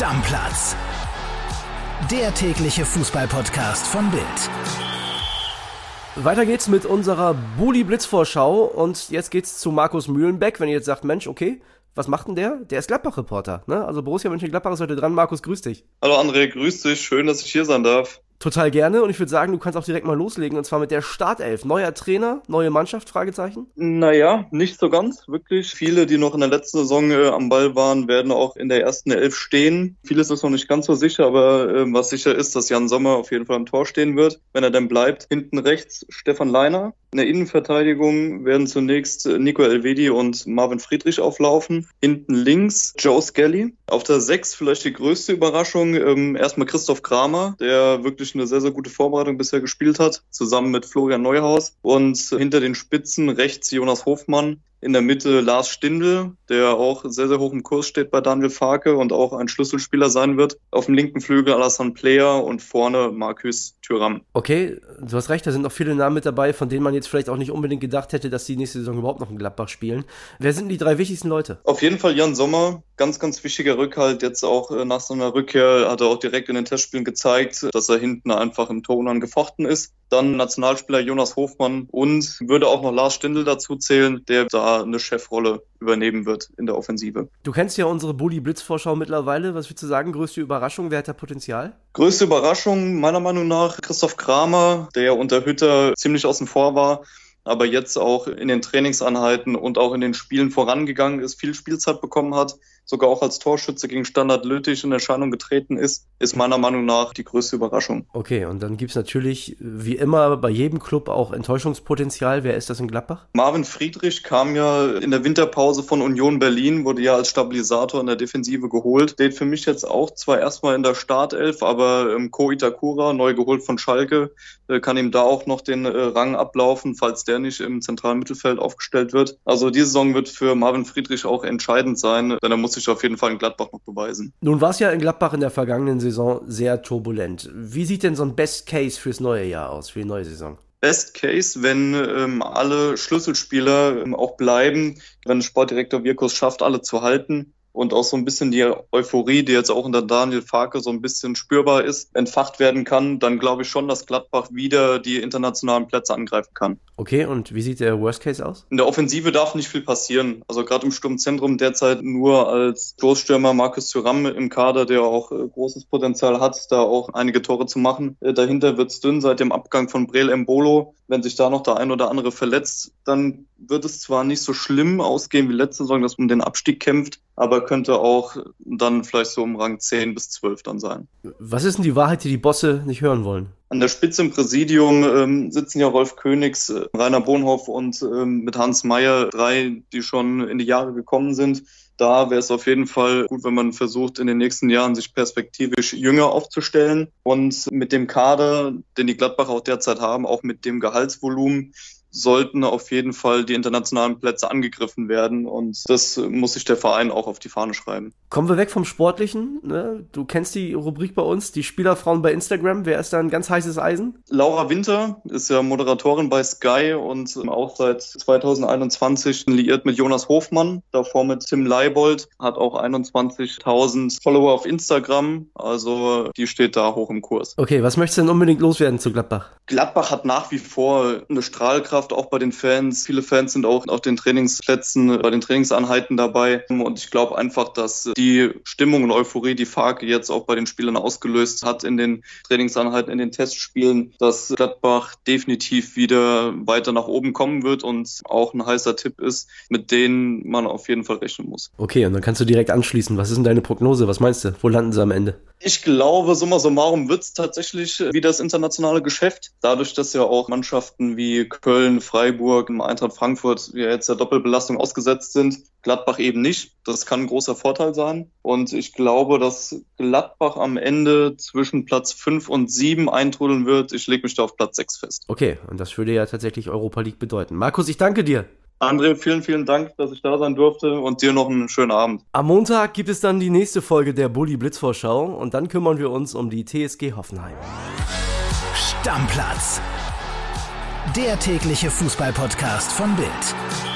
Stammplatz. Der tägliche Fußballpodcast von Bild. Weiter geht's mit unserer Bully Blitzvorschau und jetzt geht's zu Markus Mühlenbeck. Wenn ihr jetzt sagt, Mensch, okay, was macht denn der? Der ist Gladbach-Reporter, ne? Also Borussia Mönchengladbach ist heute dran. Markus, grüß dich. Hallo André, grüß dich. Schön, dass ich hier sein darf. Total gerne und ich würde sagen, du kannst auch direkt mal loslegen und zwar mit der Startelf. Neuer Trainer, neue Mannschaft, Fragezeichen? Naja, nicht so ganz, wirklich. Viele, die noch in der letzten Saison äh, am Ball waren, werden auch in der ersten Elf stehen. Vieles ist noch nicht ganz so sicher, aber äh, was sicher ist, dass Jan Sommer auf jeden Fall am Tor stehen wird, wenn er denn bleibt. Hinten rechts Stefan Leiner. In der Innenverteidigung werden zunächst äh, Nico Elvedi und Marvin Friedrich auflaufen. Hinten links Joe Skelly. Auf der Sechs vielleicht die größte Überraschung. Ähm, erstmal Christoph Kramer, der wirklich eine sehr, sehr gute Vorbereitung bisher gespielt hat, zusammen mit Florian Neuhaus. Und hinter den Spitzen rechts Jonas Hofmann, in der Mitte Lars Stindl, der auch sehr, sehr hoch im Kurs steht bei Daniel Farke und auch ein Schlüsselspieler sein wird. Auf dem linken Flügel Alassane Player und vorne Markus Thüram. Okay, du hast recht, da sind noch viele Namen mit dabei, von denen man jetzt vielleicht auch nicht unbedingt gedacht hätte, dass die nächste Saison überhaupt noch in Gladbach spielen. Wer sind die drei wichtigsten Leute? Auf jeden Fall Jan Sommer, ganz, ganz wichtiger Rückhalt. Jetzt auch äh, nach seiner Rückkehr hat er auch direkt in den Testspielen gezeigt, dass er hinten einfach im Ton angefochten ist. Dann Nationalspieler Jonas Hofmann und würde auch noch Lars Stindl dazu zählen, der da eine Chefrolle übernehmen wird in der Offensive. Du kennst ja unsere Bully Blitz Vorschau mittlerweile. Was würdest du sagen? Größte Überraschung? Wer hat da Potenzial? Größte Überraschung meiner Meinung nach Christoph Kramer, der unter Hütter ziemlich außen vor war aber jetzt auch in den Trainingsanheiten und auch in den Spielen vorangegangen ist, viel Spielzeit bekommen hat, sogar auch als Torschütze gegen Standard Lüttich in Erscheinung getreten ist, ist meiner Meinung nach die größte Überraschung. Okay, und dann gibt es natürlich wie immer bei jedem Club auch Enttäuschungspotenzial. Wer ist das in Gladbach? Marvin Friedrich kam ja in der Winterpause von Union Berlin, wurde ja als Stabilisator in der Defensive geholt. Steht für mich jetzt auch zwar erstmal in der Startelf, aber ähm, Ko Itakura, neu geholt von Schalke, äh, kann ihm da auch noch den äh, Rang ablaufen, falls der nicht im zentralen Mittelfeld aufgestellt wird. Also die Saison wird für Marvin Friedrich auch entscheidend sein, denn er muss sich auf jeden Fall in Gladbach noch beweisen. Nun war es ja in Gladbach in der vergangenen Saison sehr turbulent. Wie sieht denn so ein Best Case fürs neue Jahr aus, für die neue Saison? Best Case, wenn ähm, alle Schlüsselspieler ähm, auch bleiben, wenn Sportdirektor Wirkus schafft, alle zu halten, und auch so ein bisschen die Euphorie, die jetzt auch unter Daniel Farke so ein bisschen spürbar ist, entfacht werden kann, dann glaube ich schon, dass Gladbach wieder die internationalen Plätze angreifen kann. Okay, und wie sieht der Worst Case aus? In der Offensive darf nicht viel passieren. Also gerade im Sturmzentrum derzeit nur als Stoßstürmer Markus Thuram im Kader, der auch äh, großes Potenzial hat, da auch einige Tore zu machen. Äh, dahinter wird es dünn seit dem Abgang von Brel Embolo. Wenn sich da noch der ein oder andere verletzt, dann wird es zwar nicht so schlimm ausgehen wie letzte Saison, dass man den Abstieg kämpft, aber könnte auch dann vielleicht so um Rang 10 bis 12 dann sein. Was ist denn die Wahrheit, die die Bosse nicht hören wollen? An der Spitze im Präsidium ähm, sitzen ja Rolf Königs, äh, Rainer Bonhoff und ähm, mit Hans Meyer drei, die schon in die Jahre gekommen sind. Da wäre es auf jeden Fall gut, wenn man versucht, in den nächsten Jahren sich perspektivisch jünger aufzustellen und mit dem Kader, den die Gladbach auch derzeit haben, auch mit dem Gehaltsvolumen, sollten auf jeden Fall die internationalen Plätze angegriffen werden und das muss sich der Verein auch auf die Fahne schreiben. Kommen wir weg vom Sportlichen. Ne? Du kennst die Rubrik bei uns, die Spielerfrauen bei Instagram. Wer ist da ein ganz heißes Eisen? Laura Winter ist ja Moderatorin bei Sky und auch seit 2021 liiert mit Jonas Hofmann, davor mit Tim Leibold, hat auch 21.000 Follower auf Instagram, also die steht da hoch im Kurs. Okay, was möchtest du denn unbedingt loswerden zu Gladbach? Gladbach hat nach wie vor eine Strahlkraft Bereitschaft auch bei den Fans. Viele Fans sind auch auf den Trainingsplätzen, bei den Trainingsanheiten dabei. Und ich glaube einfach, dass die Stimmung und Euphorie, die Farke jetzt auch bei den Spielern ausgelöst hat in den Trainingsanheiten, in den Testspielen, dass Gladbach definitiv wieder weiter nach oben kommen wird und auch ein heißer Tipp ist, mit denen man auf jeden Fall rechnen muss. Okay, und dann kannst du direkt anschließen. Was ist denn deine Prognose? Was meinst du? Wo landen sie am Ende? Ich glaube, summa summarum wird es tatsächlich wie das internationale Geschäft. Dadurch, dass ja auch Mannschaften wie Köln, Freiburg, Eintracht Frankfurt ja jetzt der Doppelbelastung ausgesetzt sind, Gladbach eben nicht. Das kann ein großer Vorteil sein. Und ich glaube, dass Gladbach am Ende zwischen Platz 5 und 7 eintrudeln wird. Ich lege mich da auf Platz 6 fest. Okay, und das würde ja tatsächlich Europa League bedeuten. Markus, ich danke dir. André, vielen, vielen Dank, dass ich da sein durfte und dir noch einen schönen Abend. Am Montag gibt es dann die nächste Folge der Bully Blitzvorschau und dann kümmern wir uns um die TSG Hoffenheim. Stammplatz. Der tägliche Fußballpodcast von Bild.